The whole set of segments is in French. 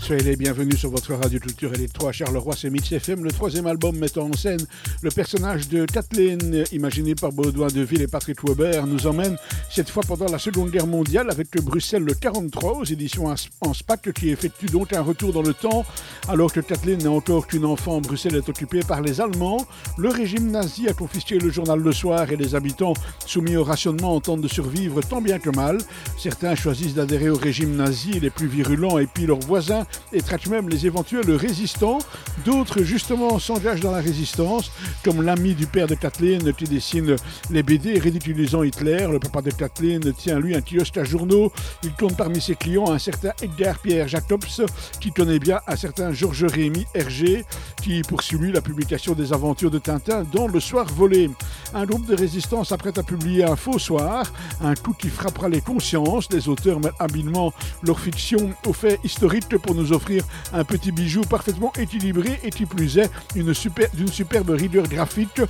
Soyez les bienvenus sur votre radio culture électro à Charleroi, c'est Mix FM, le troisième album mettant en scène le personnage de Kathleen, imaginé par Baudouin Deville et Patrick Weber, nous emmène cette fois pendant la Seconde Guerre mondiale avec Bruxelles le 43 aux éditions en SPAC qui effectue donc un retour dans le temps alors que Kathleen n'est encore qu'une enfant. Bruxelles est occupée par les Allemands. Le régime nazi a confisqué le journal Le Soir et les habitants soumis au rationnement tentent de survivre tant bien que mal. Certains choisissent d'adhérer au régime nazi, les plus virulents et puis leurs voisins et traquent même les éventuels résistants. D'autres, justement, s'engagent dans la résistance, comme l'ami du père de Kathleen qui dessine les BD ridiculisant Hitler. Le papa de Kathleen tient, lui, un kiosque à journaux. Il compte parmi ses clients un certain Edgar Pierre Jacobs, qui connaît bien un certain Georges Rémy Hergé, qui poursuit, la publication des aventures de Tintin dans Le Soir volé. Un groupe de résistance s'apprête à publier un faux soir, un coup qui frappera les consciences. Les auteurs mettent habilement leur fiction aux faits historiques pour nous offrir un petit bijou parfaitement équilibré et qui plus est d'une super, superbe rigueur graphique.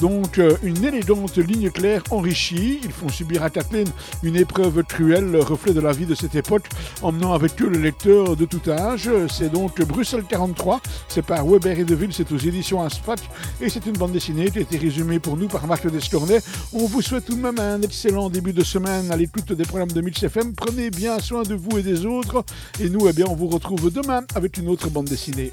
Donc euh, une élégante ligne claire enrichie. Ils font subir à Kathleen une épreuve cruelle, le reflet de la vie de cette époque, emmenant avec eux le lecteur de tout âge. C'est donc Bruxelles 43. C'est par Weber et Deville, c'est aux éditions Asphalt et c'est une bande dessinée qui a été résumée pour nous par On vous souhaite tout de même un excellent début de semaine à l'écoute des programmes de Mix FM. Prenez bien soin de vous et des autres. Et nous, eh bien, on vous retrouve demain avec une autre bande dessinée.